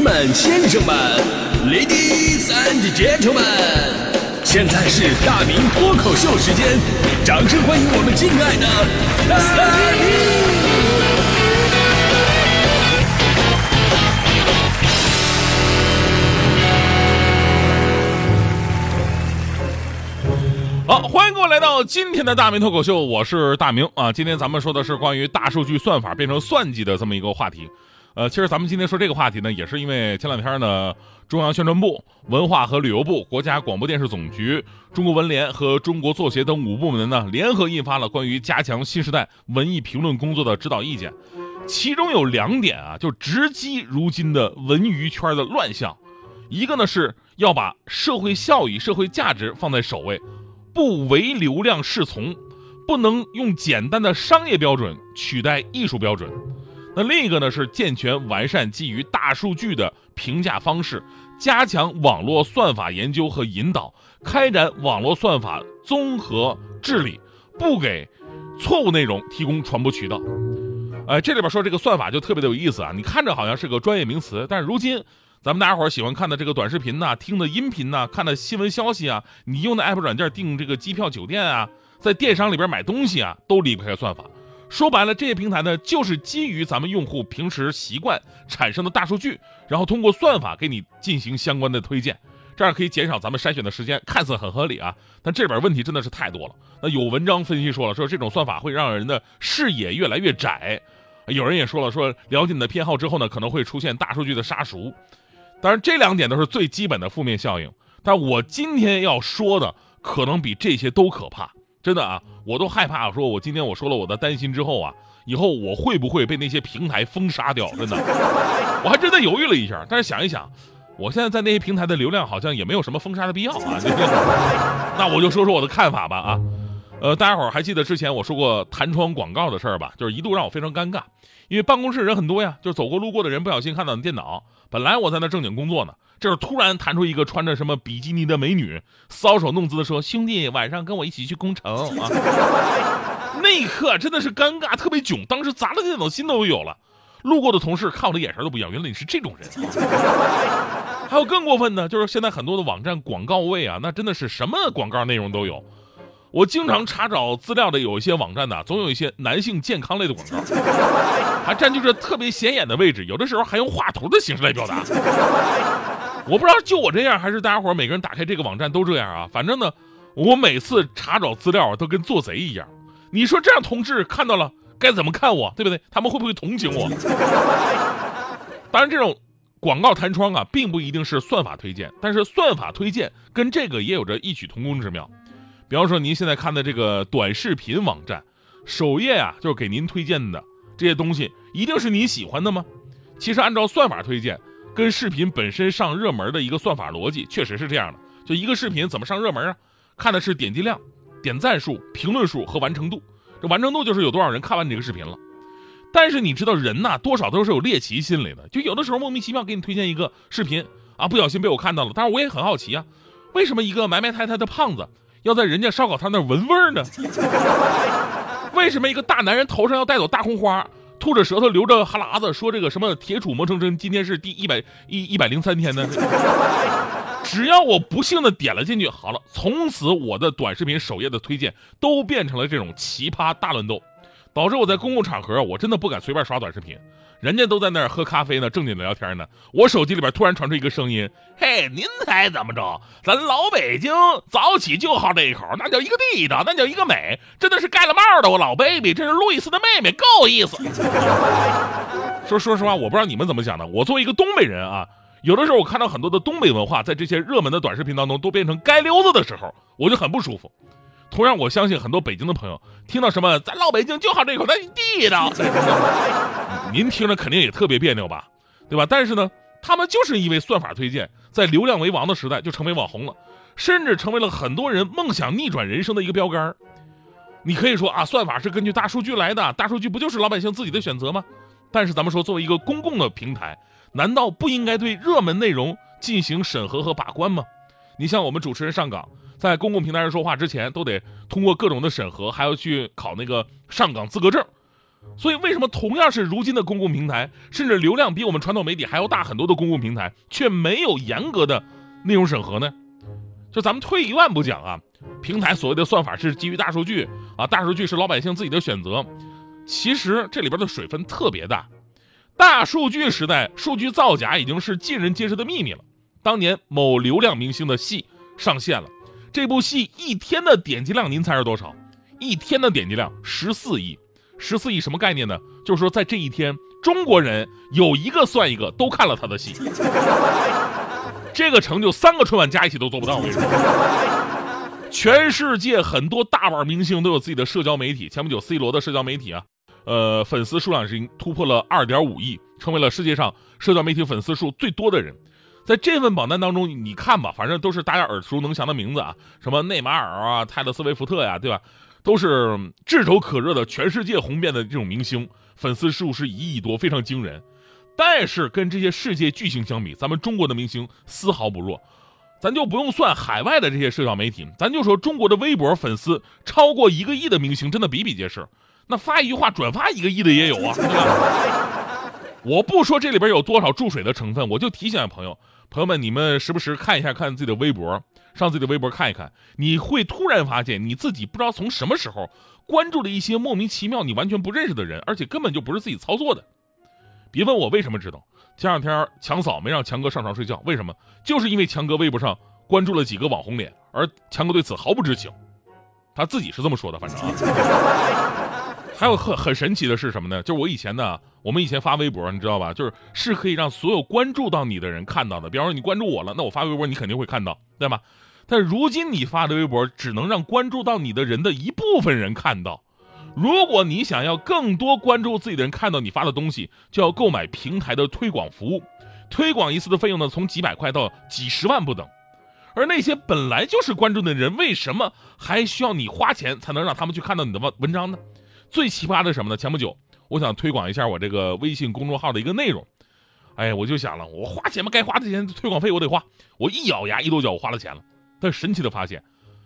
们、先生们，Ladies and Gentlemen，现在是大明脱口秀时间，掌声欢迎我们敬爱的大明！好，欢迎各位来到今天的大明脱口秀，我是大明啊。今天咱们说的是关于大数据算法变成算计的这么一个话题。呃，其实咱们今天说这个话题呢，也是因为前两天呢，中央宣传部、文化和旅游部、国家广播电视总局、中国文联和中国作协等五部门呢，联合印发了关于加强新时代文艺评论工作的指导意见，其中有两点啊，就直击如今的文娱圈的乱象。一个呢是要把社会效益、社会价值放在首位。不唯流量是从，不能用简单的商业标准取代艺术标准。那另一个呢是健全完善基于大数据的评价方式，加强网络算法研究和引导，开展网络算法综合治理，不给错误内容提供传播渠道。哎，这里边说这个算法就特别的有意思啊！你看着好像是个专业名词，但是如今。咱们大家伙喜欢看的这个短视频呐，听的音频呐，看的新闻消息啊，你用的 app 软件订这个机票酒店啊，在电商里边买东西啊，都离不开算法。说白了，这些平台呢，就是基于咱们用户平时习惯产生的大数据，然后通过算法给你进行相关的推荐，这样可以减少咱们筛选的时间，看似很合理啊。但这边问题真的是太多了。那有文章分析说了，说这种算法会让人的视野越来越窄。有人也说了，说了解你的偏好之后呢，可能会出现大数据的杀熟。当然，这两点都是最基本的负面效应。但我今天要说的，可能比这些都可怕。真的啊，我都害怕。说我今天我说了我的担心之后啊，以后我会不会被那些平台封杀掉？真的，我还真的犹豫了一下。但是想一想，我现在在那些平台的流量好像也没有什么封杀的必要啊。那我就说说我的看法吧。啊，呃，大家伙还记得之前我说过弹窗广告的事儿吧？就是一度让我非常尴尬，因为办公室人很多呀，就是走过路过的人不小心看到你电脑。本来我在那正经工作呢，这时候突然弹出一个穿着什么比基尼的美女，搔首弄姿的说：“兄弟，晚上跟我一起去工程啊！” 那一刻真的是尴尬，特别囧，当时砸了电脑心都有了。路过的同事看我的眼神都不一样，原来你是这种人。还有更过分的，就是现在很多的网站广告位啊，那真的是什么广告内容都有。我经常查找资料的有一些网站呢，总有一些男性健康类的广告，还占据着特别显眼的位置，有的时候还用画图的形式来表达。我不知道就我这样，还是大家伙每个人打开这个网站都这样啊？反正呢，我每次查找资料都跟做贼一样。你说这样同志看到了该怎么看我，对不对？他们会不会同情我？当然，这种广告弹窗啊，并不一定是算法推荐，但是算法推荐跟这个也有着异曲同工之妙。比方说，您现在看的这个短视频网站，首页啊，就是给您推荐的这些东西，一定是您喜欢的吗？其实按照算法推荐，跟视频本身上热门的一个算法逻辑，确实是这样的。就一个视频怎么上热门啊？看的是点击量、点赞数、评论数和完成度。这完成度就是有多少人看完你这个视频了。但是你知道，人呐，多少都是有猎奇心理的。就有的时候莫名其妙给你推荐一个视频啊，不小心被我看到了。但是我也很好奇啊，为什么一个埋埋汰汰的胖子？要在人家烧烤摊那闻味儿呢？为什么一个大男人头上要带走大红花，吐着舌头流着哈喇子，说这个什么铁杵磨成针，今天是第一百一一百零三天呢？只要我不幸的点了进去，好了，从此我的短视频首页的推荐都变成了这种奇葩大乱斗。导致我在公共场合，我真的不敢随便刷短视频，人家都在那儿喝咖啡呢，正经的聊天呢。我手机里边突然传出一个声音：“嘿，您猜怎么着？咱老北京早起就好这一口，那叫一个地道，那叫一个美，真的是盖了帽的我老 baby，这是路易斯的妹妹，够意思。”说说实话，我不知道你们怎么想的。我作为一个东北人啊，有的时候我看到很多的东北文化在这些热门的短视频当中都变成街溜子的时候，我就很不舒服。同样，我相信很多北京的朋友听到什么“咱老北京就好这口，咱地道”，您听着肯定也特别别扭吧，对吧？但是呢，他们就是因为算法推荐，在流量为王的时代就成为网红了，甚至成为了很多人梦想逆转人生的一个标杆。你可以说啊，算法是根据大数据来的，大数据不就是老百姓自己的选择吗？但是咱们说，作为一个公共的平台，难道不应该对热门内容进行审核和把关吗？你像我们主持人上岗。在公共平台上说话之前，都得通过各种的审核，还要去考那个上岗资格证。所以，为什么同样是如今的公共平台，甚至流量比我们传统媒体还要大很多的公共平台，却没有严格的内容审核呢？就咱们退一万步讲啊，平台所谓的算法是基于大数据啊，大数据是老百姓自己的选择，其实这里边的水分特别大。大数据时代，数据造假已经是尽人皆知的秘密了。当年某流量明星的戏上线了，这部戏一天的点击量，您猜是多少？一天的点击量十四亿，十四亿什么概念呢？就是说在这一天，中国人有一个算一个都看了他的戏。这个成就三个春晚加一起都做不到。我跟你说，全世界很多大腕明星都有自己的社交媒体。前不久，C 罗的社交媒体啊，呃，粉丝数量已经突破了二点五亿，成为了世界上社交媒体粉丝数最多的人。在这份榜单当中，你看吧，反正都是大家耳熟能详的名字啊，什么内马尔啊、泰勒·斯威夫特呀，对吧？都是炙手可热的全世界红遍的这种明星，粉丝数是一亿多，非常惊人。但是跟这些世界巨星相比，咱们中国的明星丝毫不弱。咱就不用算海外的这些社交媒体，咱就说中国的微博粉丝超过一个亿的明星，真的比比皆是。那发一句话转发一个亿的也有啊，对吧？我不说这里边有多少注水的成分，我就提醒朋友，朋友们，你们时不时看一下看自己的微博，上自己的微博看一看，你会突然发现你自己不知道从什么时候关注了一些莫名其妙、你完全不认识的人，而且根本就不是自己操作的。别问我为什么知道，前两天强嫂没让强哥上床睡觉，为什么？就是因为强哥微博上关注了几个网红脸，而强哥对此毫不知情，他自己是这么说的，反正啊。还有很很神奇的是什么呢？就是我以前呢，我们以前发微博，你知道吧？就是是可以让所有关注到你的人看到的。比方说你关注我了，那我发微博你肯定会看到，对吧？但如今你发的微博只能让关注到你的人的一部分人看到。如果你想要更多关注自己的人看到你发的东西，就要购买平台的推广服务，推广一次的费用呢，从几百块到几十万不等。而那些本来就是关注的人，为什么还需要你花钱才能让他们去看到你的文文章呢？最奇葩的什么呢？前不久，我想推广一下我这个微信公众号的一个内容，哎，我就想了，我花钱嘛，该花的钱推广费我得花。我一咬牙一跺脚，我花了钱了。但神奇的发现，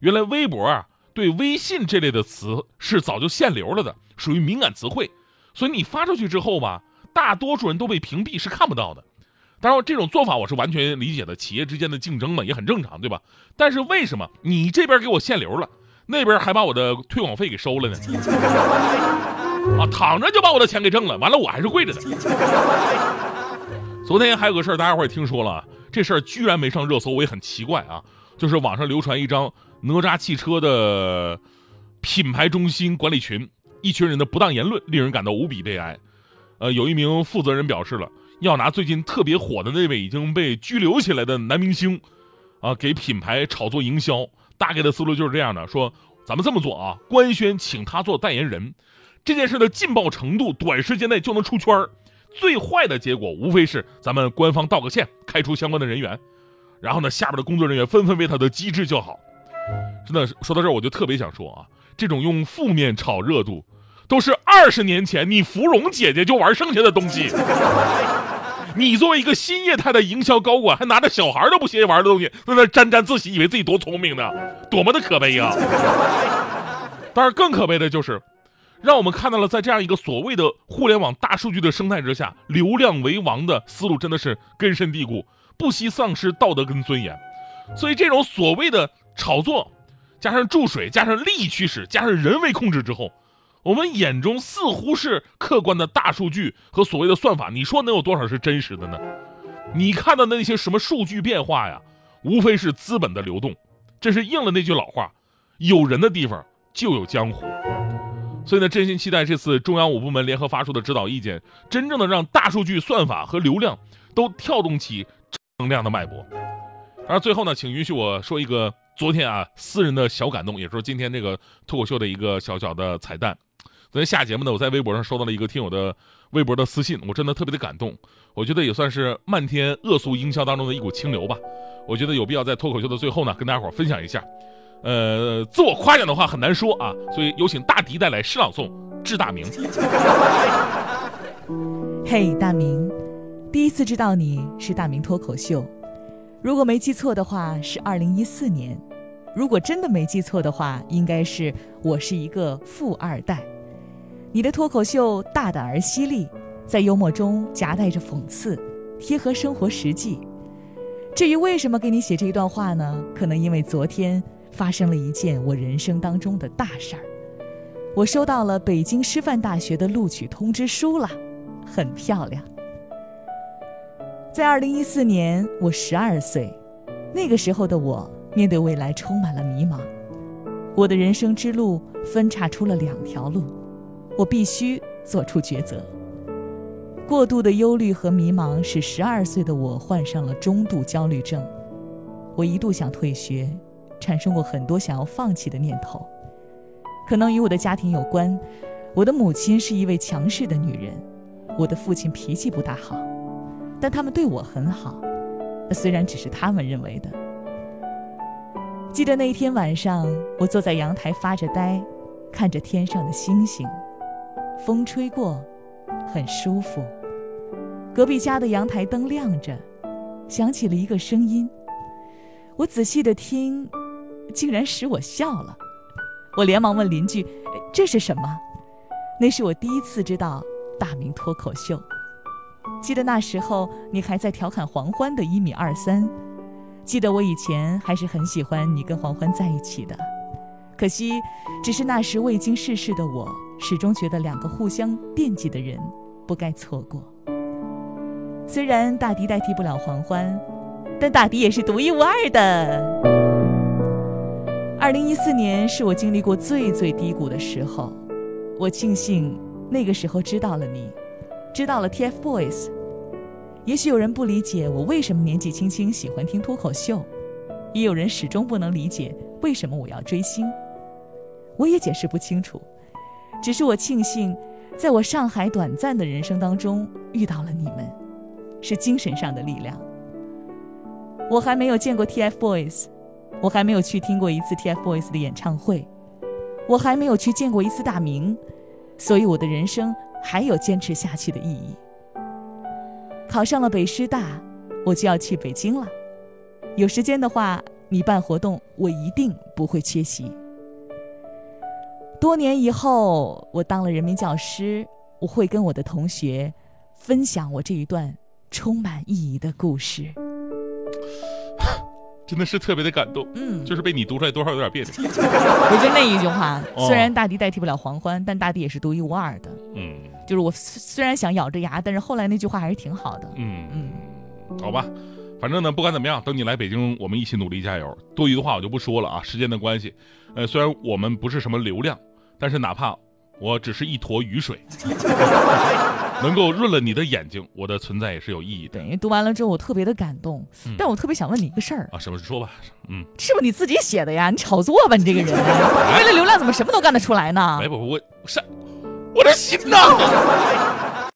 原来微博啊。对微信这类的词是早就限流了的，属于敏感词汇，所以你发出去之后吧，大多数人都被屏蔽，是看不到的。当然，这种做法我是完全理解的，企业之间的竞争嘛，也很正常，对吧？但是为什么你这边给我限流了，那边还把我的推广费给收了呢？啊，躺着就把我的钱给挣了，完了我还是跪着的。昨天还有个事儿，大家伙也听说了，这事儿居然没上热搜，我也很奇怪啊。就是网上流传一张。哪吒汽车的品牌中心管理群一群人的不当言论，令人感到无比悲哀。呃，有一名负责人表示了，要拿最近特别火的那位已经被拘留起来的男明星，啊，给品牌炒作营销。大概的思路就是这样的：说咱们这么做啊，官宣请他做代言人，这件事的劲爆程度，短时间内就能出圈最坏的结果无非是咱们官方道个歉，开除相关的人员，然后呢，下边的工作人员纷纷为他的机智叫好。真的说到这儿，我就特别想说啊，这种用负面炒热度，都是二十年前你芙蓉姐姐就玩剩下的东西。你作为一个新业态的营销高管，还拿着小孩都不屑玩的东西，在那沾沾自喜，以为自己多聪明呢，多么的可悲啊！当然，更可悲的就是，让我们看到了在这样一个所谓的互联网大数据的生态之下，流量为王的思路真的是根深蒂固，不惜丧失道德跟尊严。所以，这种所谓的炒作。加上注水，加上利益驱使，加上人为控制之后，我们眼中似乎是客观的大数据和所谓的算法，你说能有多少是真实的呢？你看到的那些什么数据变化呀，无非是资本的流动，这是应了那句老话：有人的地方就有江湖。所以呢，真心期待这次中央五部门联合发出的指导意见，真正的让大数据算法和流量都跳动起正能量的脉搏。而最后呢，请允许我说一个。昨天啊，私人的小感动，也是今天这个脱口秀的一个小小的彩蛋。昨天下节目呢，我在微博上收到了一个听友的微博的私信，我真的特别的感动。我觉得也算是漫天恶俗营销当中的一股清流吧。我觉得有必要在脱口秀的最后呢，跟大家伙分享一下。呃，自我夸奖的话很难说啊，所以有请大迪带来诗朗诵《致大明》。嘿，大明，第一次知道你是大明脱口秀。如果没记错的话，是二零一四年；如果真的没记错的话，应该是我是一个富二代。你的脱口秀大胆而犀利，在幽默中夹带着讽刺，贴合生活实际。至于为什么给你写这一段话呢？可能因为昨天发生了一件我人生当中的大事儿，我收到了北京师范大学的录取通知书了，很漂亮。在二零一四年，我十二岁，那个时候的我面对未来充满了迷茫，我的人生之路分叉出了两条路，我必须做出抉择。过度的忧虑和迷茫使十二岁的我患上了中度焦虑症，我一度想退学，产生过很多想要放弃的念头。可能与我的家庭有关，我的母亲是一位强势的女人，我的父亲脾气不大好，但他们对我很好，虽然只是他们认为的。记得那一天晚上，我坐在阳台发着呆，看着天上的星星，风吹过。很舒服。隔壁家的阳台灯亮着，响起了一个声音。我仔细的听，竟然使我笑了。我连忙问邻居：“这是什么？”那是我第一次知道大明脱口秀。记得那时候你还在调侃黄欢的一米二三。记得我以前还是很喜欢你跟黄欢在一起的。可惜，只是那时未经世事的我，始终觉得两个互相惦记的人不该错过。虽然大迪代替不了黄欢，但大迪也是独一无二的。二零一四年是我经历过最最低谷的时候，我庆幸那个时候知道了你，知道了 TFBOYS。也许有人不理解我为什么年纪轻轻喜欢听脱口秀，也有人始终不能理解为什么我要追星。我也解释不清楚，只是我庆幸，在我上海短暂的人生当中遇到了你们，是精神上的力量。我还没有见过 TFBOYS，我还没有去听过一次 TFBOYS 的演唱会，我还没有去见过一次大明，所以我的人生还有坚持下去的意义。考上了北师大，我就要去北京了。有时间的话，你办活动，我一定不会缺席。多年以后，我当了人民教师，我会跟我的同学分享我这一段充满意义的故事。真的是特别的感动，嗯，就是被你读出来，多少有点别扭。我觉得那一句话，虽然大地代替不了黄欢，但大地也是独一无二的。嗯，就是我虽然想咬着牙，但是后来那句话还是挺好的。嗯嗯，好吧，反正呢，不管怎么样，等你来北京，我们一起努力加油。多余的话我就不说了啊，时间的关系。呃，虽然我们不是什么流量。但是哪怕我只是一坨雨水，能够润了你的眼睛，我的存在也是有意义的。对，因为读完了之后我特别的感动，但我特别想问你一个事儿啊，什么说吧？嗯，是不是你自己写的呀？你炒作吧，你这个人，为 了流量怎么什么都干得出来呢？没不我是我的心呐。